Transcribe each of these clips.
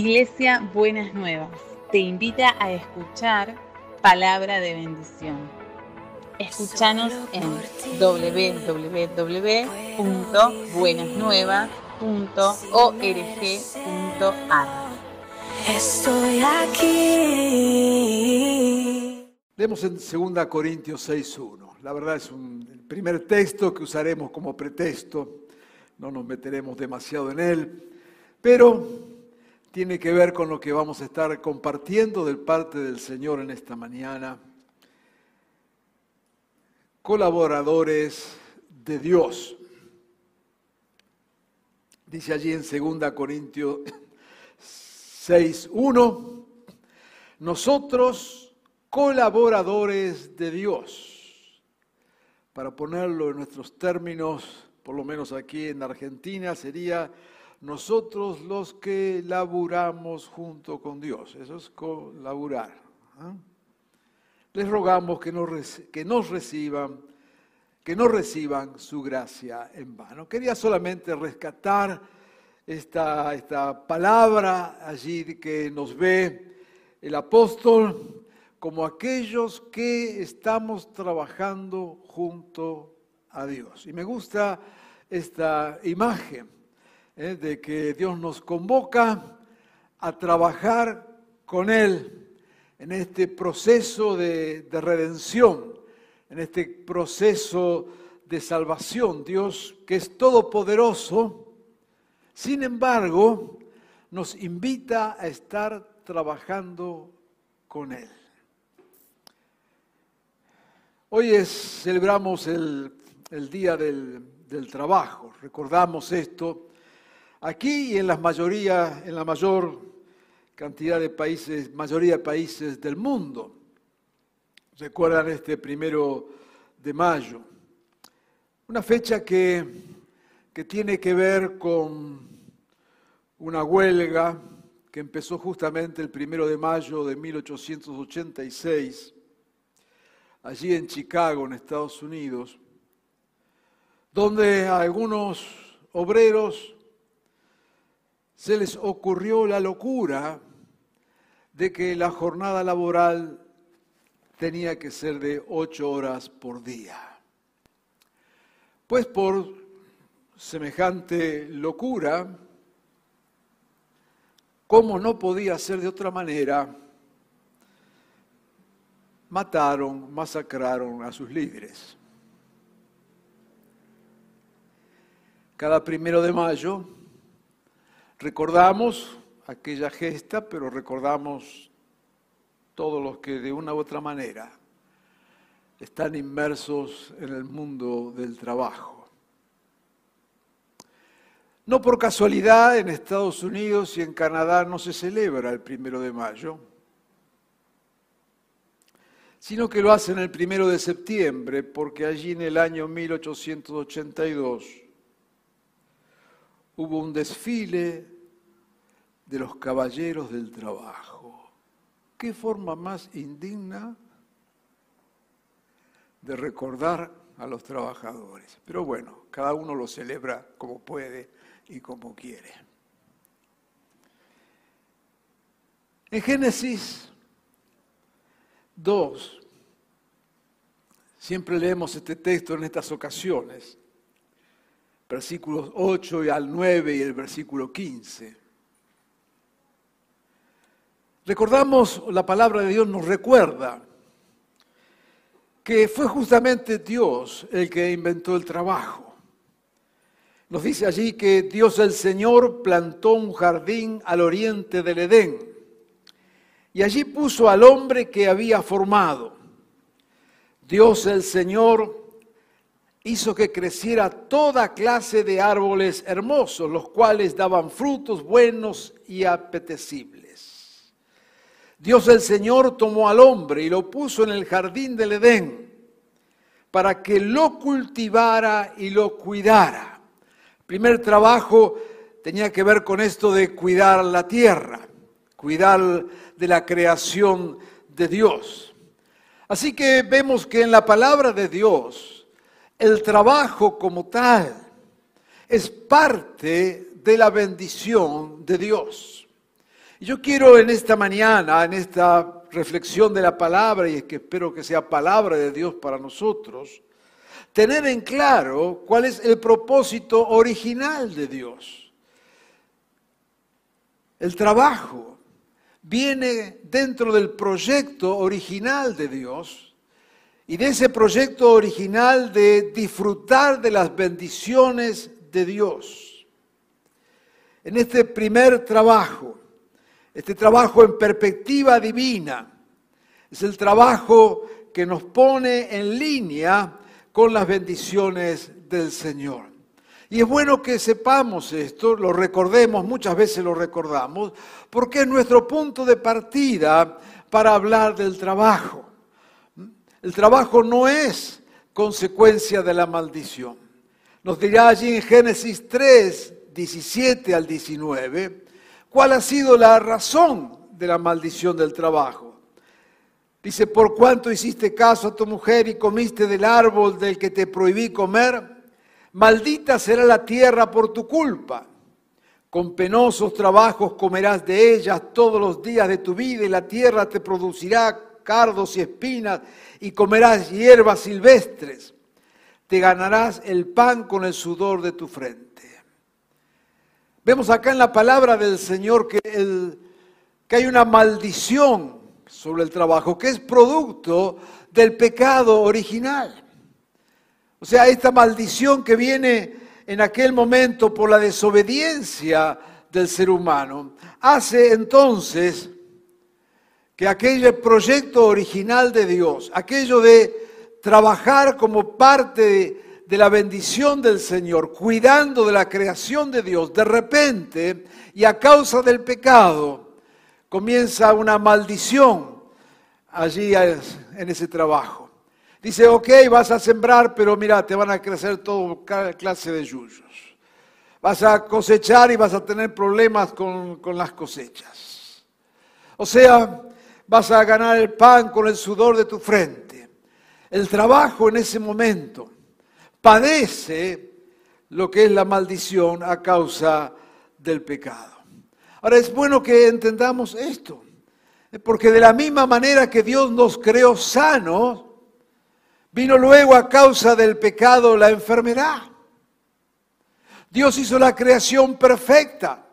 Iglesia Buenas Nuevas te invita a escuchar palabra de bendición. Escúchanos en www.buenasnuevas.org.ar. Estoy aquí. Leemos en 2 Corintios 6.1. La verdad es un, el primer texto que usaremos como pretexto. No nos meteremos demasiado en él. Pero tiene que ver con lo que vamos a estar compartiendo del parte del Señor en esta mañana. Colaboradores de Dios. Dice allí en 2 Corintios 6.1, nosotros colaboradores de Dios. Para ponerlo en nuestros términos, por lo menos aquí en Argentina, sería nosotros los que laburamos junto con Dios. Eso es colaborar. ¿ah? Les rogamos que nos, que nos reciban, que no reciban su gracia en vano. Quería solamente rescatar esta, esta palabra allí que nos ve el apóstol como aquellos que estamos trabajando junto a Dios. Y me gusta esta imagen ¿eh? de que Dios nos convoca a trabajar con Él en este proceso de, de redención, en este proceso de salvación. Dios que es todopoderoso, sin embargo, nos invita a estar trabajando con Él. Hoy celebramos el, Día del, del, Trabajo, recordamos esto aquí y en, las mayoría, en la mayor cantidad de países, mayoría de países del mundo. Recuerdan este primero de mayo, una fecha que, que tiene que ver con una huelga que empezó justamente el primero de mayo de 1886, allí en Chicago, en Estados Unidos, donde algunos obreros se les ocurrió la locura de que la jornada laboral tenía que ser de ocho horas por día. Pues por semejante locura, como no podía ser de otra manera, mataron, masacraron a sus líderes. Cada primero de mayo recordamos aquella gesta, pero recordamos todos los que de una u otra manera están inmersos en el mundo del trabajo. No por casualidad en Estados Unidos y en Canadá no se celebra el primero de mayo, sino que lo hacen el primero de septiembre, porque allí en el año 1882 hubo un desfile de los caballeros del trabajo. ¿Qué forma más indigna de recordar a los trabajadores? Pero bueno, cada uno lo celebra como puede y como quiere. En Génesis 2, siempre leemos este texto en estas ocasiones, versículos 8 y al 9 y el versículo 15. Recordamos, la palabra de Dios nos recuerda que fue justamente Dios el que inventó el trabajo. Nos dice allí que Dios el Señor plantó un jardín al oriente del Edén y allí puso al hombre que había formado. Dios el Señor hizo que creciera toda clase de árboles hermosos, los cuales daban frutos buenos y apetecibles. Dios el Señor tomó al hombre y lo puso en el jardín del Edén para que lo cultivara y lo cuidara primer trabajo tenía que ver con esto de cuidar la tierra, cuidar de la creación de Dios. Así que vemos que en la palabra de Dios el trabajo como tal es parte de la bendición de Dios. Yo quiero en esta mañana, en esta reflexión de la palabra, y es que espero que sea palabra de Dios para nosotros, tener en claro cuál es el propósito original de Dios. El trabajo viene dentro del proyecto original de Dios y de ese proyecto original de disfrutar de las bendiciones de Dios. En este primer trabajo, este trabajo en perspectiva divina, es el trabajo que nos pone en línea con las bendiciones del Señor. Y es bueno que sepamos esto, lo recordemos, muchas veces lo recordamos, porque es nuestro punto de partida para hablar del trabajo. El trabajo no es consecuencia de la maldición. Nos dirá allí en Génesis 3, 17 al 19, cuál ha sido la razón de la maldición del trabajo. Dice, por cuanto hiciste caso a tu mujer y comiste del árbol del que te prohibí comer, maldita será la tierra por tu culpa. Con penosos trabajos comerás de ellas todos los días de tu vida y la tierra te producirá cardos y espinas y comerás hierbas silvestres. Te ganarás el pan con el sudor de tu frente. Vemos acá en la palabra del Señor que, que hay una maldición sobre el trabajo, que es producto del pecado original. O sea, esta maldición que viene en aquel momento por la desobediencia del ser humano, hace entonces que aquel proyecto original de Dios, aquello de trabajar como parte de, de, la bendición del Señor, cuidando de la creación de Dios, de repente y a causa del pecado, comienza una maldición allí en ese trabajo. Dice, ok, vas a sembrar, pero mira, te van a crecer todo clase de yuyos. Vas a cosechar y vas a tener problemas con, con las cosechas. O sea, vas a ganar el pan con el sudor de tu frente. El trabajo en ese momento padece lo que es la maldición a causa del pecado. Ahora es bueno que entendamos esto, porque de la misma manera que Dios nos creó sanos, vino luego a causa del pecado la enfermedad. Dios hizo la creación perfecta,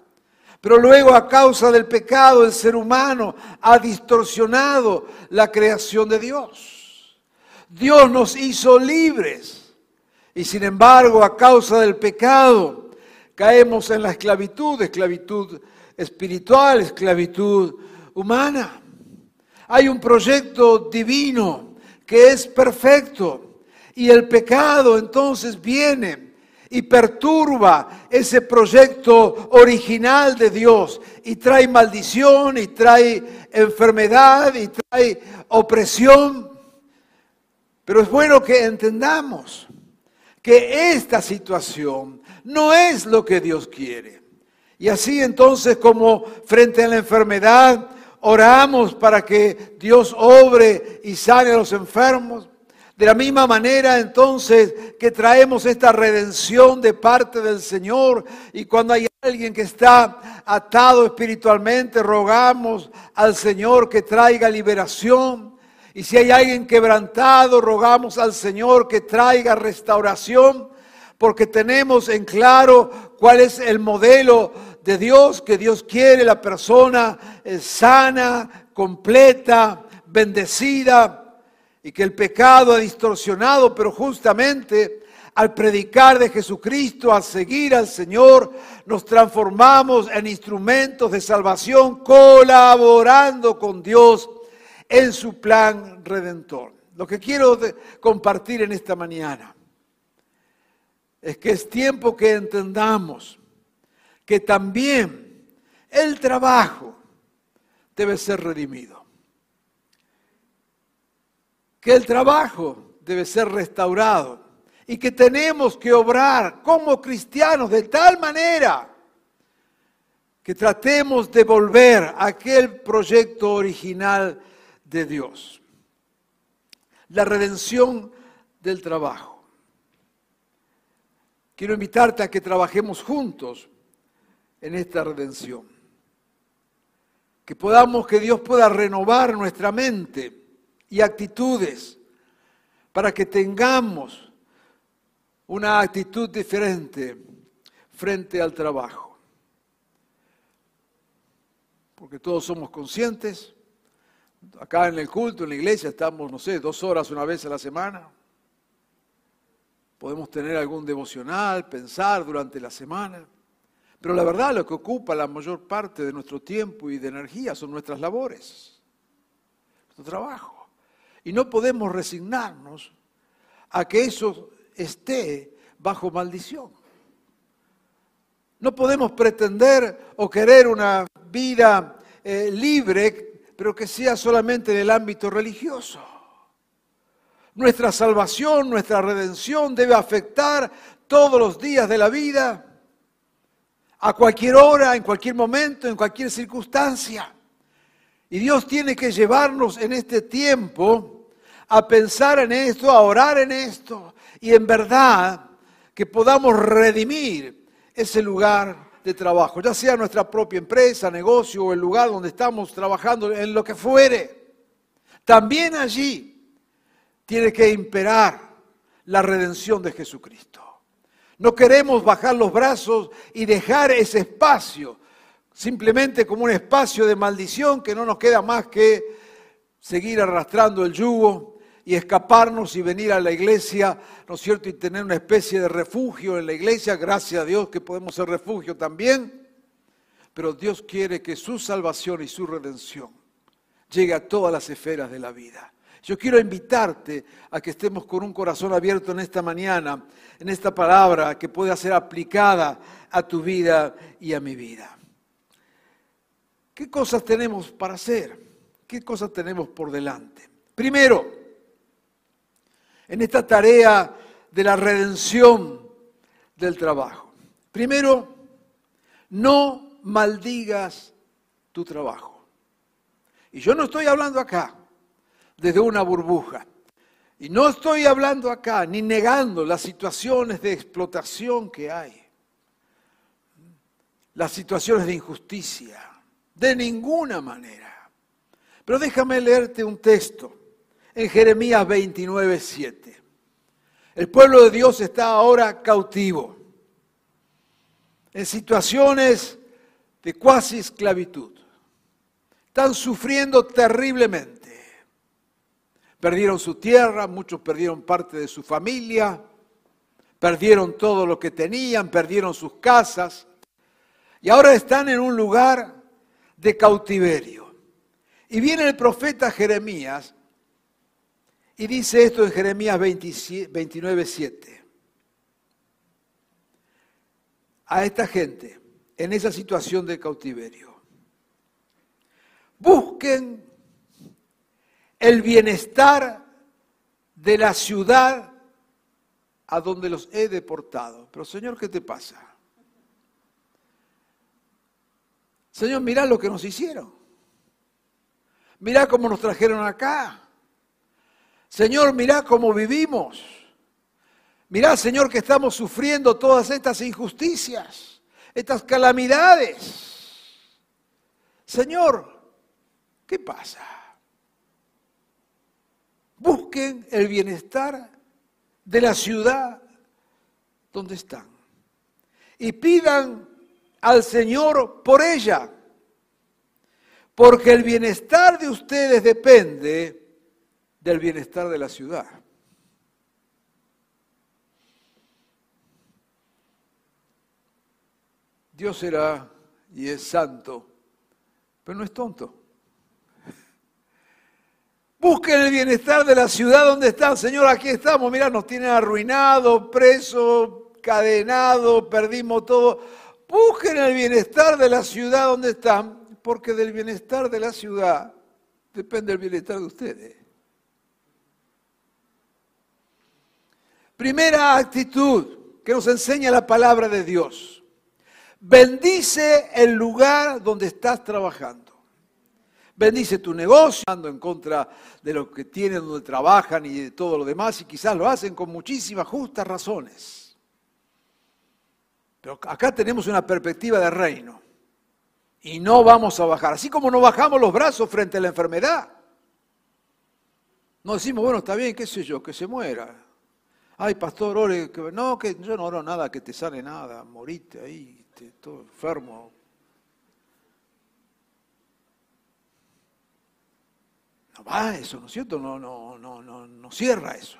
pero luego a causa del pecado el ser humano ha distorsionado la creación de Dios. Dios nos hizo libres y sin embargo a causa del pecado caemos en la esclavitud, esclavitud espiritual, esclavitud humana. Hay un proyecto divino que es perfecto y el pecado entonces viene y perturba ese proyecto original de Dios y trae maldición y trae enfermedad y trae opresión. Pero es bueno que entendamos que esta situación no es lo que Dios quiere. Y así entonces como frente a la enfermedad oramos para que Dios obre y sane a los enfermos. De la misma manera entonces que traemos esta redención de parte del Señor y cuando hay alguien que está atado espiritualmente, rogamos al Señor que traiga liberación. Y si hay alguien quebrantado, rogamos al Señor que traiga restauración, porque tenemos en claro cuál es el modelo de Dios, que Dios quiere la persona sana, completa, bendecida, y que el pecado ha distorsionado, pero justamente al predicar de Jesucristo, al seguir al Señor, nos transformamos en instrumentos de salvación, colaborando con Dios en su plan redentor. Lo que quiero compartir en esta mañana es que es tiempo que entendamos que también el trabajo debe ser redimido. Que el trabajo debe ser restaurado y que tenemos que obrar como cristianos de tal manera que tratemos de volver a aquel proyecto original de Dios. La redención del trabajo. Quiero invitarte a que trabajemos juntos en esta redención. que podamos, que Dios pueda renovar nuestra mente y actitudes para que tengamos una actitud diferente frente al trabajo. Porque todos somos conscientes, acá en el culto, en la iglesia, estamos, no sé, dos horas una vez a la semana. Podemos tener algún devocional, pensar durante la semana. Pero la verdad lo que ocupa la mayor parte de nuestro tiempo y de energía son nuestras labores, nuestro trabajo. Y no podemos resignarnos a que eso esté bajo maldición. No podemos pretender o querer una vida eh, libre, pero que sea solamente en el ámbito religioso. Nuestra salvación, nuestra redención debe afectar todos los días de la vida a cualquier hora, en cualquier momento, en cualquier circunstancia. Y Dios tiene que llevarnos en este tiempo a pensar en esto, a orar en esto, y en verdad que podamos redimir ese lugar de trabajo, ya sea nuestra propia empresa, negocio o el lugar donde estamos trabajando, en lo que fuere. También allí tiene que imperar la redención de Jesucristo. No queremos bajar los brazos y dejar ese espacio simplemente como un espacio de maldición que no nos queda más que seguir arrastrando el yugo y escaparnos y venir a la iglesia, ¿no es cierto? Y tener una especie de refugio en la iglesia, gracias a Dios que podemos ser refugio también. Pero Dios quiere que su salvación y su redención llegue a todas las esferas de la vida. Yo quiero invitarte a que estemos con un corazón abierto en esta mañana, en esta palabra que pueda ser aplicada a tu vida y a mi vida. ¿Qué cosas tenemos para hacer? ¿Qué cosas tenemos por delante? Primero, en esta tarea de la redención del trabajo. Primero, no maldigas tu trabajo. Y yo no estoy hablando acá desde una burbuja. Y no estoy hablando acá ni negando las situaciones de explotación que hay, las situaciones de injusticia, de ninguna manera. Pero déjame leerte un texto en Jeremías 29, 7. El pueblo de Dios está ahora cautivo, en situaciones de cuasi esclavitud. Están sufriendo terriblemente. Perdieron su tierra, muchos perdieron parte de su familia, perdieron todo lo que tenían, perdieron sus casas y ahora están en un lugar de cautiverio. Y viene el profeta Jeremías y dice esto en Jeremías 29, 7. A esta gente en esa situación de cautiverio. Busquen el bienestar de la ciudad a donde los he deportado. Pero Señor, ¿qué te pasa? Señor, mira lo que nos hicieron. Mira cómo nos trajeron acá. Señor, mira cómo vivimos. Mirá, Señor, que estamos sufriendo todas estas injusticias, estas calamidades. Señor, ¿qué pasa? Busquen el bienestar de la ciudad donde están. Y pidan al Señor por ella. Porque el bienestar de ustedes depende del bienestar de la ciudad. Dios será y es santo, pero no es tonto. Busquen el bienestar de la ciudad donde están. Señor, aquí estamos. Mira, nos tienen arruinado, preso, cadenado, perdimos todo. Busquen el bienestar de la ciudad donde están, porque del bienestar de la ciudad depende el bienestar de ustedes. Primera actitud que nos enseña la palabra de Dios. Bendice el lugar donde estás trabajando. Bendice tu negocio, ando en contra de lo que tienen, donde trabajan y de todo lo demás, y quizás lo hacen con muchísimas justas razones. Pero acá tenemos una perspectiva de reino. Y no vamos a bajar. Así como no bajamos los brazos frente a la enfermedad. No decimos, bueno, está bien, qué sé yo, que se muera. Ay, pastor, ore. No, que yo no oro nada, que te sale nada. Morite ahí, te, todo enfermo. No va eso, ¿no es cierto? No, no, no, no, no cierra eso.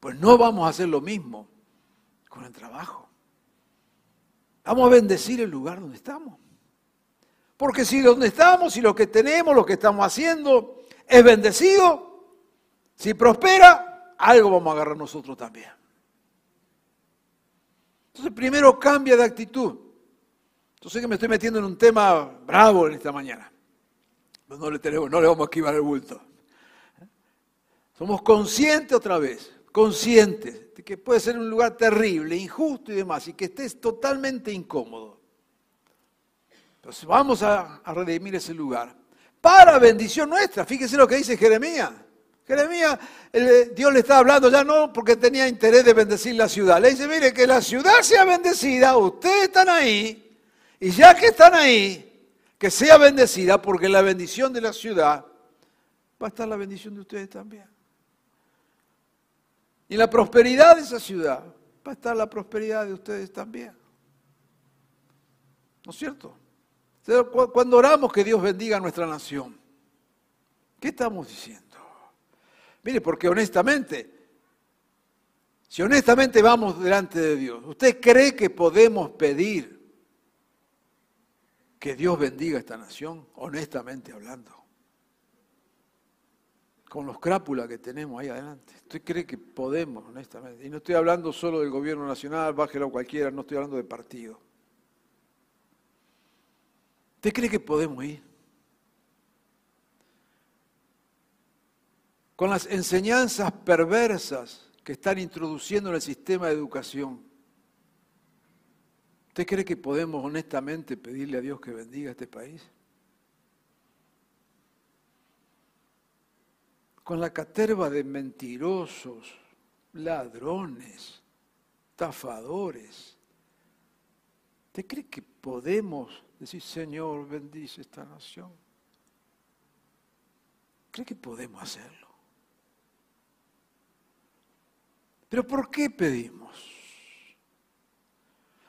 Pues no vamos a hacer lo mismo con el trabajo. Vamos a bendecir el lugar donde estamos. Porque si donde estamos y lo que tenemos, lo que estamos haciendo es bendecido, si prospera, algo vamos a agarrar nosotros también. Entonces primero cambia de actitud. Yo sé que me estoy metiendo en un tema bravo en esta mañana. No le, tenemos, no le vamos a esquivar el bulto. Somos conscientes otra vez, conscientes de que puede ser un lugar terrible, injusto y demás, y que estés totalmente incómodo. Entonces vamos a, a redimir ese lugar para bendición nuestra. Fíjese lo que dice Jeremías. Jeremías, Dios le está hablando ya no porque tenía interés de bendecir la ciudad. Le dice, mire, que la ciudad sea bendecida, ustedes están ahí, y ya que están ahí, que sea bendecida, porque la bendición de la ciudad va a estar la bendición de ustedes también. Y la prosperidad de esa ciudad va a estar la prosperidad de ustedes también. ¿No es cierto? Cuando oramos que Dios bendiga a nuestra nación, ¿qué estamos diciendo? Mire, porque honestamente, si honestamente vamos delante de Dios, ¿usted cree que podemos pedir que Dios bendiga a esta nación, honestamente hablando. Con los crápulas que tenemos ahí adelante. ¿Usted cree que podemos, honestamente? Y no estoy hablando solo del gobierno nacional, bájelo cualquiera, no estoy hablando de partido. ¿Usted cree que podemos ir? Con las enseñanzas perversas que están introduciendo en el sistema de educación ¿Usted cree que podemos honestamente pedirle a Dios que bendiga este país? Con la caterva de mentirosos, ladrones, estafadores. ¿Usted cree que podemos decir, Señor, bendice esta nación? ¿Cree que podemos hacerlo? Pero ¿por qué pedimos?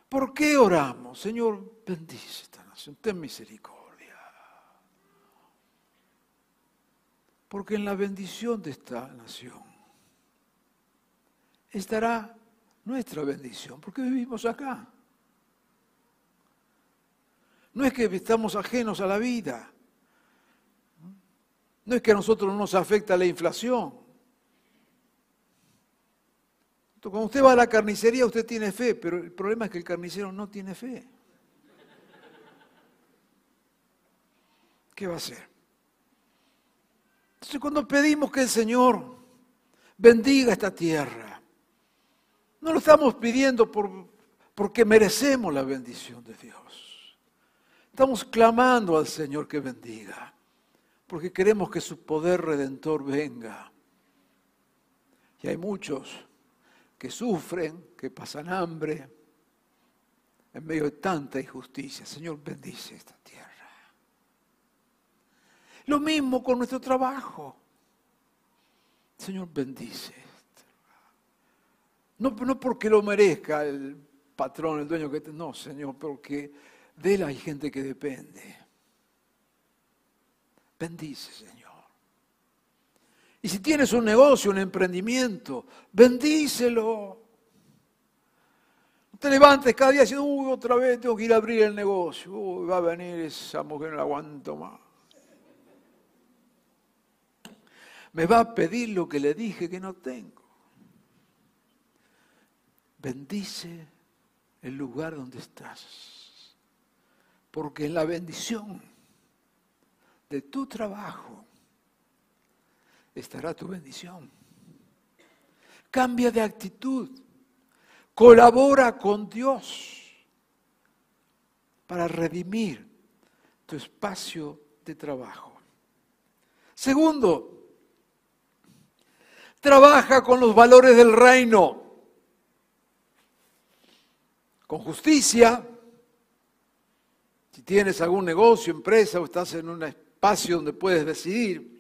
¿Por qué oramos? Señor, bendice esta nación, ten misericordia. Porque en la bendición de esta nación estará nuestra bendición, porque vivimos acá. No es que estamos ajenos a la vida. No es que a nosotros no nos afecta la inflación. Cuando usted va a la carnicería, usted tiene fe, pero el problema es que el carnicero no tiene fe. ¿Qué va a hacer? Entonces, cuando pedimos que el Señor bendiga esta tierra, no lo estamos pidiendo por, porque merecemos la bendición de Dios. Estamos clamando al Señor que bendiga, porque queremos que su poder redentor venga. Y hay muchos que sufren, que pasan hambre, en medio de tanta injusticia. Señor, bendice esta tierra. Lo mismo con nuestro trabajo. Señor, bendice. No, no porque lo merezca el patrón, el dueño que... No, Señor, porque de él hay gente que depende. Bendice, Señor. Y si tienes un negocio, un emprendimiento, bendícelo. No te levantes cada día diciendo, uy, otra vez tengo que ir a abrir el negocio. Uy, va a venir esa mujer, no la aguanto más. Me va a pedir lo que le dije que no tengo. Bendice el lugar donde estás. Porque en la bendición de tu trabajo, estará tu bendición. Cambia de actitud. Colabora con Dios para redimir tu espacio de trabajo. Segundo, trabaja con los valores del reino, con justicia, tienes algún negocio, empresa o estás en un espacio donde puedes decidir,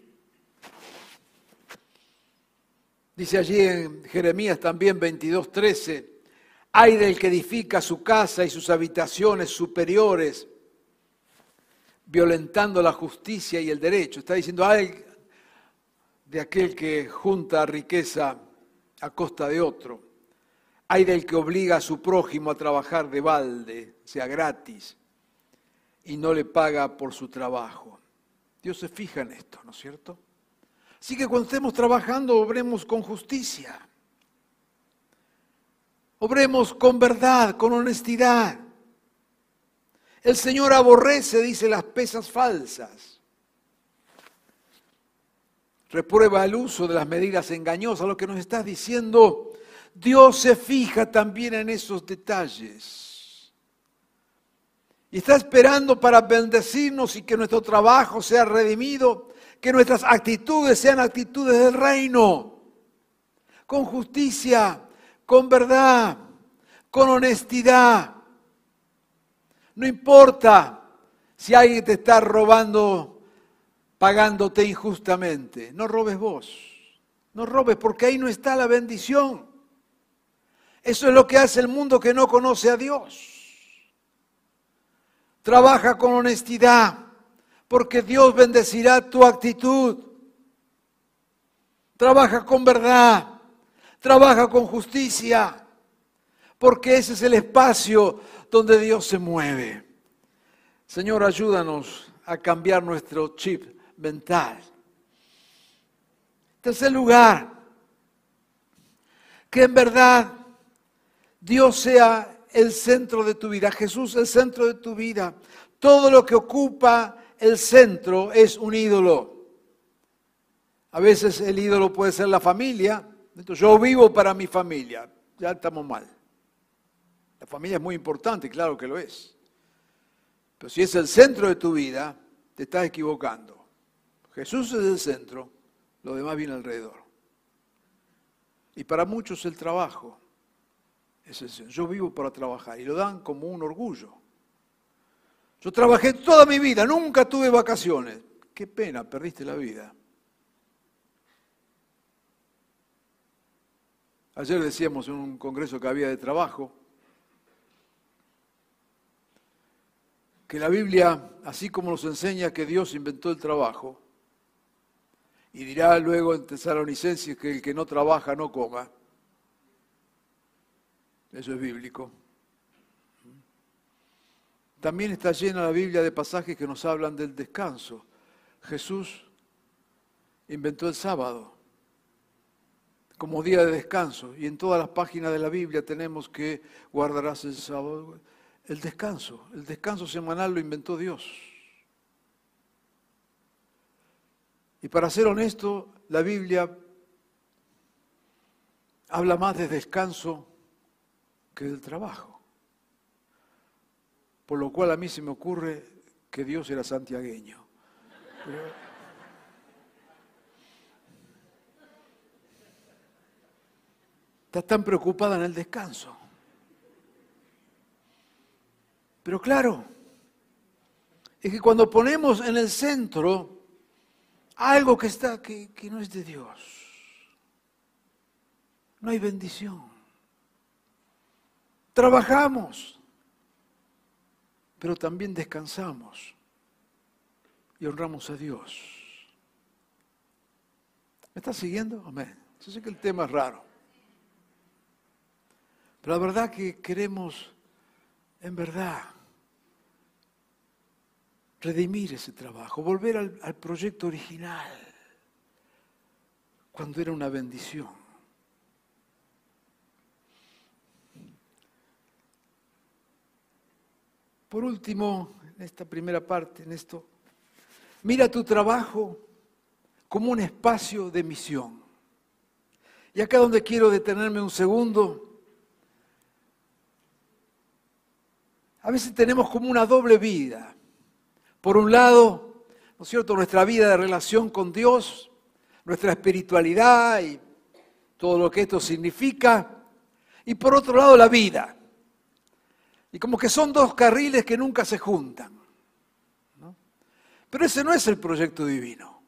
dice allí en Jeremías también 22:13, hay del que edifica su casa y sus habitaciones superiores, violentando la justicia y el derecho. Está diciendo, hay de aquel que junta riqueza a costa de otro. Hay del que obliga a su prójimo a trabajar de balde, sea gratis, y no le paga por su trabajo. Dios se fija en esto, ¿no es cierto? Así que cuando estemos trabajando, obremos con justicia. Obremos con verdad, con honestidad. El Señor aborrece, dice, las pesas falsas. Reprueba el uso de las medidas engañosas. Lo que nos está diciendo, Dios se fija también en esos detalles. Y está esperando para bendecirnos y que nuestro trabajo sea redimido, que nuestras actitudes sean actitudes del reino, con justicia, con verdad, con honestidad. No importa si alguien te está robando, pagándote injustamente. No robes vos. No robes porque ahí no está la bendición. Eso es lo que hace el mundo que no conoce a Dios. Trabaja con honestidad porque Dios bendecirá tu actitud. Trabaja con verdad. Trabaja con justicia porque ese es el espacio donde Dios se mueve. Señor, ayúdanos a cambiar nuestro chip mental. Tercer lugar, que en verdad Dios sea el centro de tu vida, Jesús el centro de tu vida. Todo lo que ocupa el centro es un ídolo. A veces el ídolo puede ser la familia. yo vivo para mi familia. Ya estamos mal. La familia es muy importante, claro que lo es. Pero si es el centro de tu vida, te estás equivocando. Jesús es el centro, lo demás viene alrededor. Y para muchos el trabajo es el centro. Yo vivo para trabajar y lo dan como un orgullo. Yo trabajé toda mi vida, nunca tuve vacaciones. Qué pena, perdiste la vida. Ayer decíamos en un congreso que había de trabajo, que la Biblia, así como nos enseña que Dios inventó el trabajo, y dirá luego en Tesalonicenses que el que no trabaja no coma, eso es bíblico. También está llena la Biblia de pasajes que nos hablan del descanso. Jesús inventó el sábado como día de descanso y en todas las páginas de la Biblia tenemos que guardarás el sábado. El descanso, el descanso semanal lo inventó Dios. Y para ser honesto, la Biblia habla más de descanso que del trabajo. Por lo cual a mí se me ocurre que Dios era santiagueño. está tan preocupada en el descanso. Pero claro, es que cuando ponemos en el centro algo que está que, que no es de Dios, no hay bendición. Trabajamos, pero también descansamos y honramos a Dios. ¿Me estás siguiendo? Amén. Yo sé que el tema es raro. Pero la verdad que queremos, en verdad, redimir ese trabajo, volver al, proyecto original, cuando era una bendición. Por último, en esta primera parte, en esto, mira tu trabajo como un espacio de misión. Y acá donde quiero detenerme un segundo, a veces tenemos como una doble vida. Por un lado, ¿no es cierto?, nuestra vida de relación con Dios, nuestra espiritualidad y todo lo que esto significa. Y por otro lado, la vida. Y como que son dos carriles que nunca se juntan. Pero ese no es el proyecto divino.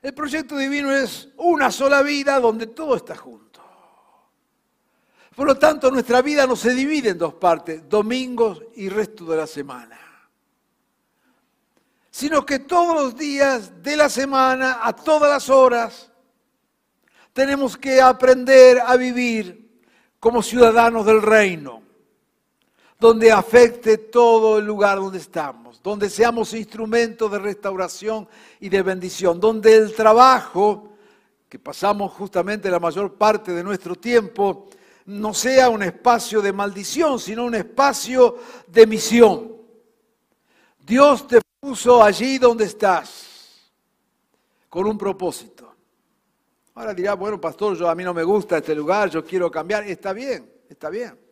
El proyecto divino es una sola vida donde todo está junto. Por lo tanto, nuestra vida no se divide en dos partes, domingos y resto de la semana. Sino que todos los días de la semana, a todas las horas, tenemos que aprender a vivir como ciudadanos del reino, donde afecte todo el lugar donde estamos, donde seamos instrumentos de restauración y de bendición, donde el trabajo, que pasamos justamente la mayor parte de nuestro tiempo, no sea un espacio de maldición, sino un espacio de misión. Dios te puso allí donde estás, con un propósito. Ahora dirá, bueno, pastor, yo a mí no me gusta este lugar, yo quiero cambiar. Está bien, está bien.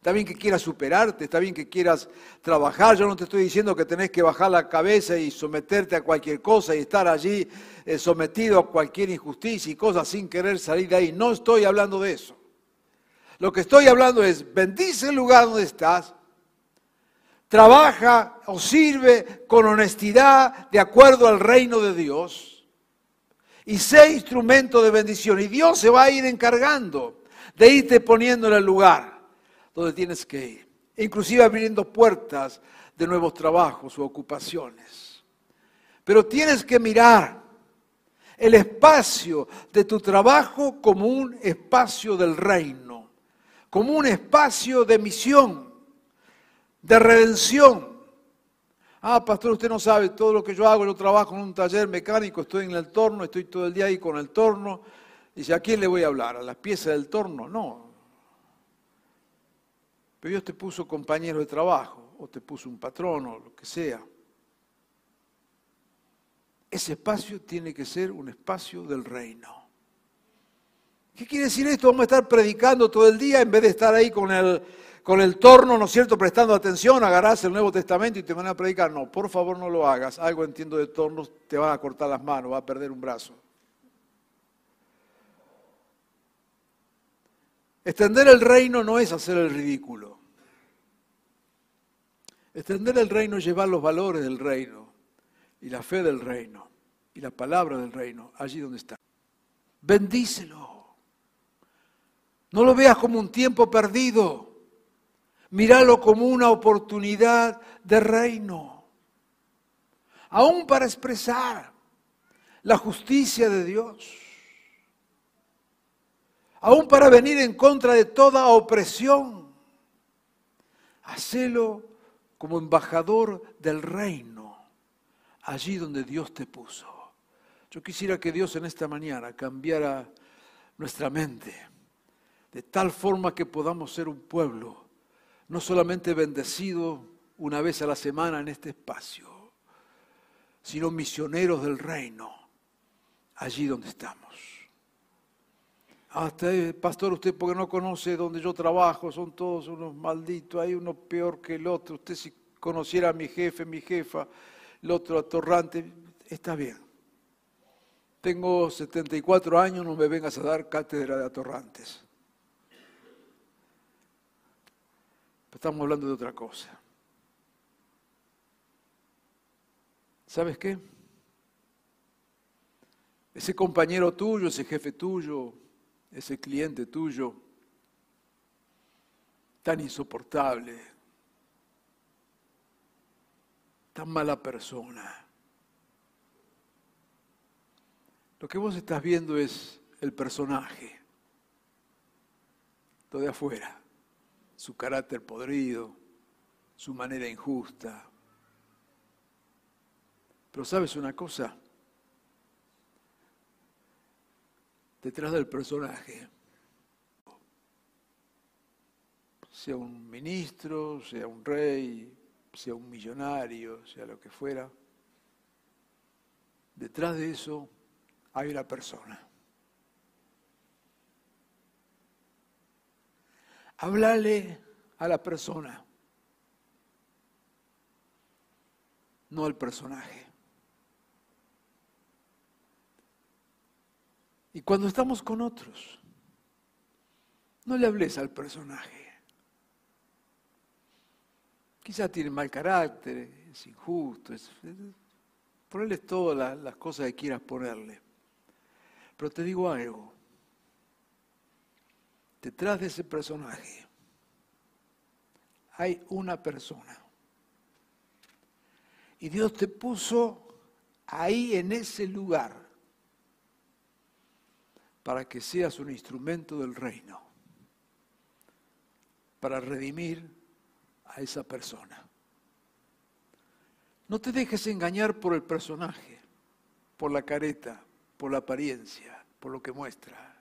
Está bien que quieras superarte, está bien que quieras trabajar. Yo no te estoy diciendo que tenés que bajar la cabeza y someterte a cualquier cosa y estar allí eh, sometido a cualquier injusticia y cosas sin querer salir de ahí. No estoy hablando de eso. Lo que estoy hablando es, bendice el lugar donde estás, trabaja o sirve con honestidad de acuerdo al reino de Dios y sé instrumento de bendición. Y Dios se va a ir encargando de irte poniendo en el lugar donde tienes que ir, inclusive abriendo puertas de nuevos trabajos o ocupaciones. Pero tienes que mirar el espacio de tu trabajo como un espacio del reino como un espacio de misión, de redención. Ah, pastor, usted no sabe todo lo que yo hago, yo trabajo en un taller mecánico, estoy en el torno, estoy todo el día ahí con el torno. Dice, ¿a quién le voy a hablar? ¿A las piezas del torno? No. Pero Dios te puso compañero de trabajo, o te puso un patrón, o lo que sea. Ese espacio tiene que ser un espacio del reino. ¿Qué quiere decir esto? Vamos a estar predicando todo el día en vez de estar ahí con el, con el torno, ¿no es cierto?, prestando atención, agarrás el Nuevo Testamento y te van a predicar. No, por favor no lo hagas. Algo entiendo de tornos, te van a cortar las manos, va a perder un brazo. Extender el reino no es hacer el ridículo. Extender el reino es llevar los valores del reino y la fe del reino y la palabra del reino allí donde está. Bendícelo. No lo veas como un tiempo perdido. Míralo como una oportunidad de reino. Aún para expresar la justicia de Dios. Aún para venir en contra de toda opresión. Hacelo como embajador del reino, allí donde Dios te puso. Yo quisiera que Dios en esta mañana cambiara nuestra mente de tal forma que podamos ser un pueblo, no solamente bendecido una vez a la semana en este espacio, sino misioneros del reino, allí donde estamos. Hasta, eh, pastor, usted porque no conoce donde yo trabajo, son todos unos malditos, hay uno peor que el otro. Usted si conociera a mi jefe, mi jefa, el otro atorrante, está bien. Tengo 74 años, no me vengas a dar cátedra de atorrantes. Estamos hablando de otra cosa. ¿Sabes qué? Ese compañero tuyo, ese jefe tuyo, ese cliente tuyo, tan insoportable, tan mala persona. Lo que vos estás viendo es el personaje, todo de afuera su carácter podrido, su manera injusta. Pero sabes una cosa, detrás del personaje, sea un ministro, sea un rey, sea un millonario, sea lo que fuera, detrás de eso hay una persona. Háblale a la persona, no al personaje. Y cuando estamos con otros, no le hables al personaje. Quizá tiene mal carácter, es injusto, Ponerle todas las, las cosas que quieras ponerle. Pero te digo algo. Detrás de ese personaje hay una persona. Y Dios te puso ahí en ese lugar para que seas un instrumento del reino, para redimir a esa persona. No te dejes engañar por el personaje, por la careta, por la apariencia, por lo que muestra.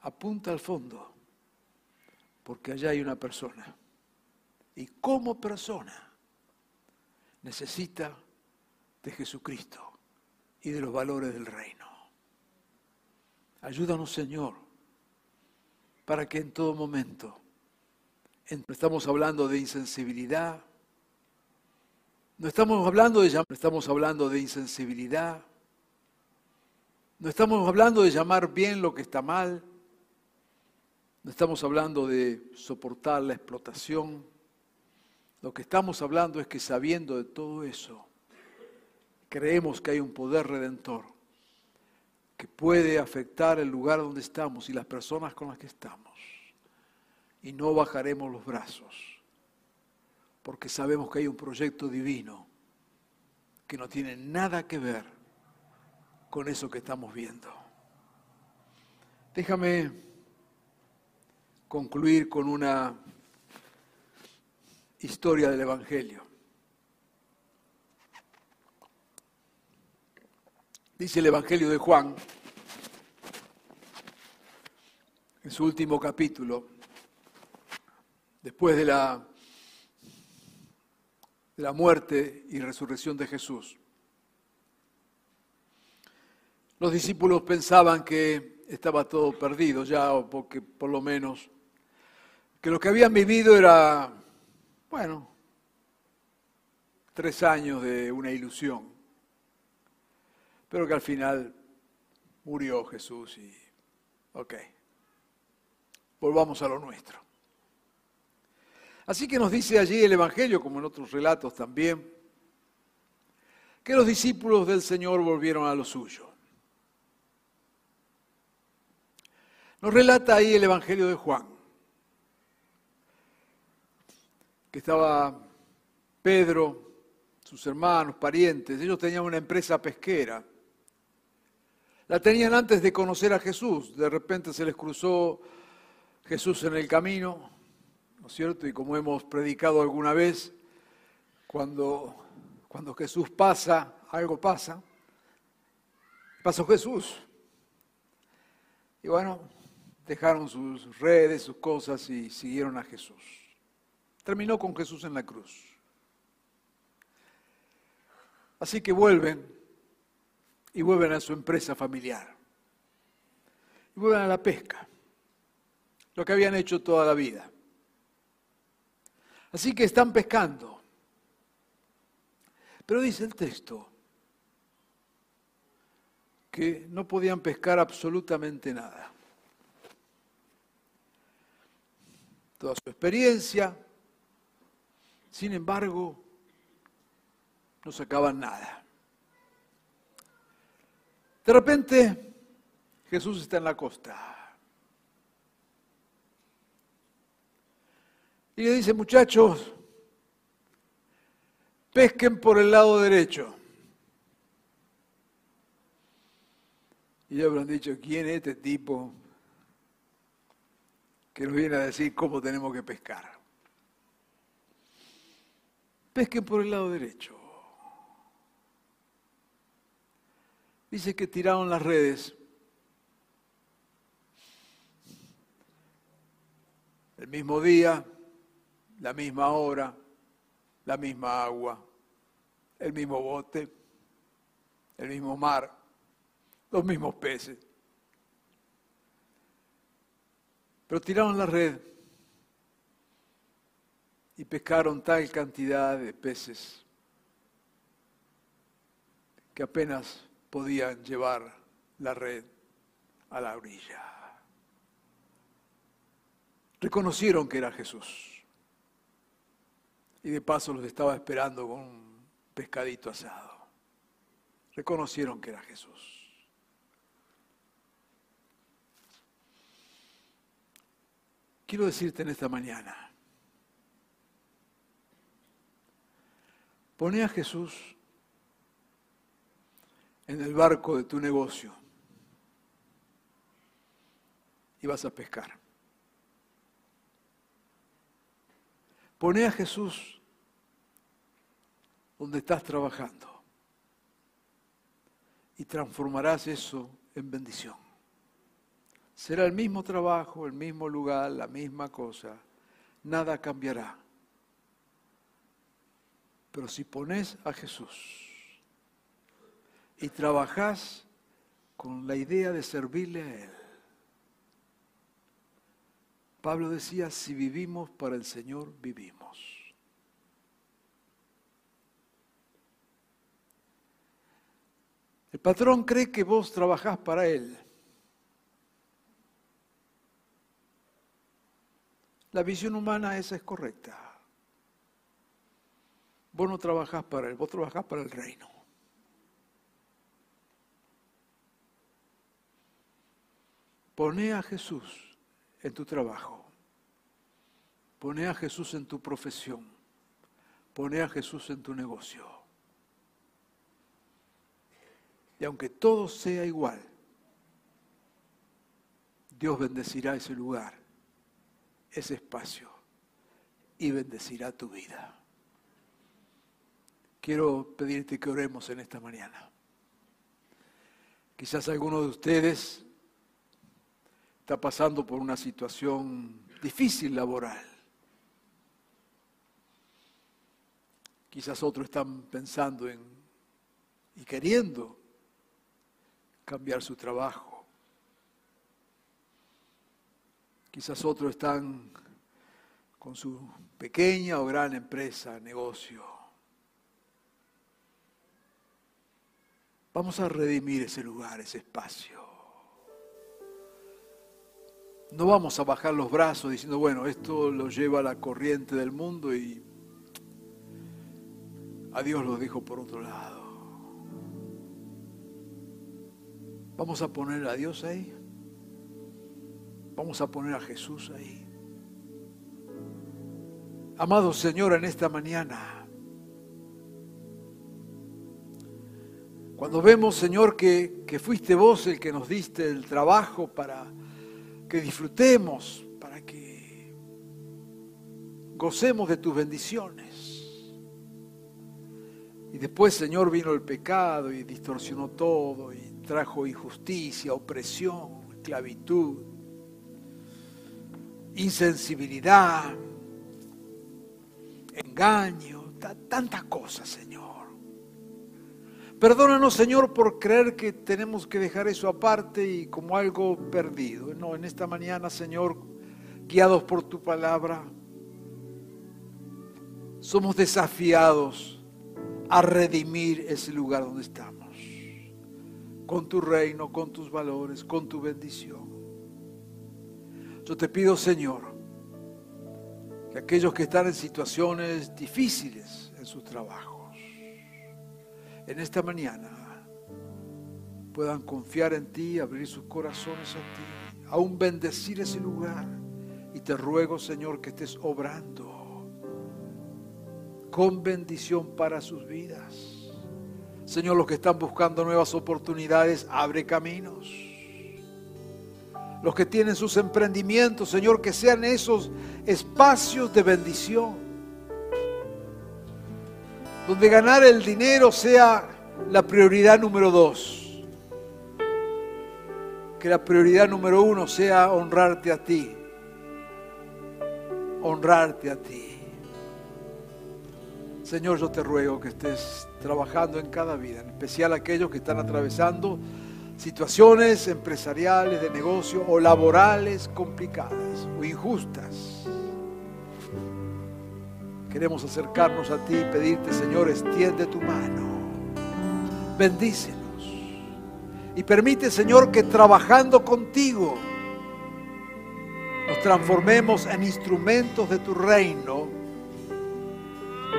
Apunta al fondo, porque allá hay una persona. Y como persona necesita de Jesucristo y de los valores del reino. Ayúdanos, Señor, para que en todo momento, estamos hablando de insensibilidad, no estamos hablando de no estamos hablando de insensibilidad, no estamos hablando de llamar bien lo que está mal, no estamos hablando de soportar la explotación, lo que estamos hablando es que sabiendo de todo eso, creemos que hay un poder redentor que puede afectar el lugar donde estamos y las personas con las que estamos. Y no bajaremos los brazos, porque sabemos que hay un proyecto divino que no tiene nada que ver con eso que estamos viendo. Déjame concluir con una historia del Evangelio. Dice el Evangelio de Juan, en su último capítulo, después de la, de la muerte y resurrección de Jesús. Los discípulos pensaban que estaba todo perdido ya, o porque por lo menos, que lo que habían vivido era, bueno, tres años de una ilusión pero que al final murió Jesús y, ok, volvamos a lo nuestro. Así que nos dice allí el Evangelio, como en otros relatos también, que los discípulos del Señor volvieron a lo suyo. Nos relata ahí el Evangelio de Juan, que estaba Pedro, sus hermanos, parientes, ellos tenían una empresa pesquera la tenían antes de conocer a Jesús. De repente se les cruzó Jesús en el camino, ¿no es cierto? Y como hemos predicado alguna vez, cuando, cuando Jesús pasa, algo pasa. Pasó Jesús. Y bueno, dejaron sus redes, sus cosas y siguieron a Jesús. Terminó con Jesús en la cruz. Así que vuelven y vuelven a su empresa familiar. Y vuelven a la pesca, lo que habían hecho toda la vida. Así que están pescando. Pero dice el texto que no podían pescar absolutamente nada. Toda su experiencia, sin embargo, no sacaban nada. De repente, Jesús está en la costa. Y le dice, muchachos, pesquen por el lado derecho. Y ya habrán dicho, ¿quién es este tipo que nos viene a decir cómo tenemos que pescar? Pesquen por el lado derecho. Dice que tiraron las redes. El mismo día, la misma hora, la misma agua, el mismo bote, el mismo mar, los mismos peces. Pero tiraron la red y pescaron tal cantidad de peces que apenas podían llevar la red a la orilla. Reconocieron que era Jesús. Y de paso los estaba esperando con un pescadito asado. reconocieron que era Jesús. Quiero decirte en esta mañana, pone a Jesús en el barco de tu negocio y vas a pescar. Pone a Jesús donde estás trabajando y transformarás eso en bendición. Será el mismo trabajo, el mismo lugar, la misma cosa. Nada cambiará. Pero si pones a Jesús y trabajas con la idea de servirle a Él, Pablo decía, si vivimos para el Señor, vivimos. El patrón cree que vos trabajás para Él. La visión humana esa es correcta. Vos no trabajás para Él, vos trabajás para el reino. Pone a Jesús en tu trabajo. Pone a Jesús en tu profesión. Pone a Jesús en tu negocio. Y aunque todo sea igual, Dios bendecirá ese lugar, ese espacio, y bendecirá tu vida. Quiero pedirte que oremos en esta mañana. Quizás alguno de ustedes está pasando por una situación difícil laboral. Quizás otros están pensando en y queriendo cambiar su trabajo. Quizás otros están con su pequeña o gran empresa, negocio. Vamos a redimir ese lugar, ese espacio. No vamos a bajar los brazos diciendo, bueno, esto lo lleva a la corriente del mundo y a Dios lo dejo por otro lado. Vamos a poner a Dios ahí. Vamos a poner a Jesús ahí. Amado Señor, en esta mañana, cuando vemos, Señor, que, que fuiste vos el que nos diste el trabajo para que disfrutemos, para que gocemos de tus bendiciones. Y después, Señor, vino el pecado y distorsionó todo y trajo injusticia, opresión, esclavitud, insensibilidad, engaño, tantas cosas, Señor. Perdónanos, Señor, por creer que tenemos que dejar eso aparte y como algo perdido. No, en esta mañana, Señor, guiados por tu palabra, somos desafiados a redimir ese lugar donde estamos, con tu reino, con tus valores, con tu bendición. Yo te pido, Señor, que aquellos que están en situaciones difíciles en sus trabajos, en esta mañana puedan confiar en ti, abrir sus corazones a ti, aún bendecir ese lugar. Y te ruego, Señor, que estés obrando con bendición para sus vidas. Señor, los que están buscando nuevas oportunidades, abre caminos. Los que tienen sus emprendimientos, Señor, que sean esos espacios de bendición donde ganar el dinero sea la prioridad número dos. Que la prioridad número uno sea honrarte a ti. Honrarte a ti. Señor, yo te ruego que estés trabajando en cada vida, en especial aquellos que están atravesando situaciones empresariales, de negocio o laborales complicadas o injustas. Queremos acercarnos a ti y pedirte, Señor, extiende tu mano. Bendícenos. Y permite, Señor, que trabajando contigo nos transformemos en instrumentos de tu reino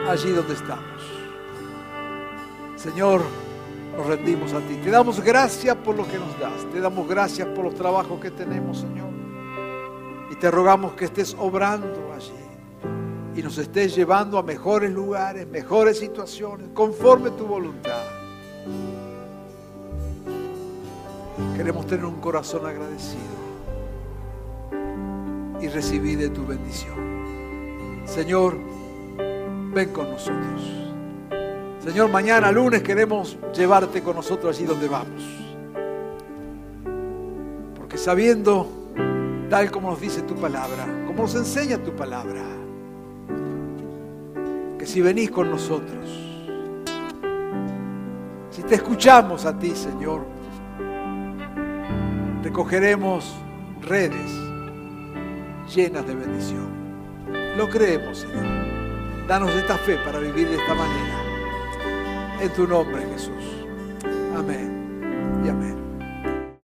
allí donde estamos. Señor, nos rendimos a ti. Te damos gracias por lo que nos das. Te damos gracias por los trabajos que tenemos, Señor. Y te rogamos que estés obrando allí y nos estés llevando a mejores lugares, mejores situaciones, conforme tu voluntad. Queremos tener un corazón agradecido y recibir de tu bendición. Señor, ven con nosotros. Señor, mañana lunes queremos llevarte con nosotros allí donde vamos. Porque sabiendo, tal como nos dice tu palabra, como nos enseña tu palabra, que si venís con nosotros, si te escuchamos a ti, Señor, recogeremos redes llenas de bendición. Lo creemos, Señor. Danos esta fe para vivir de esta manera. En tu nombre, Jesús. Amén.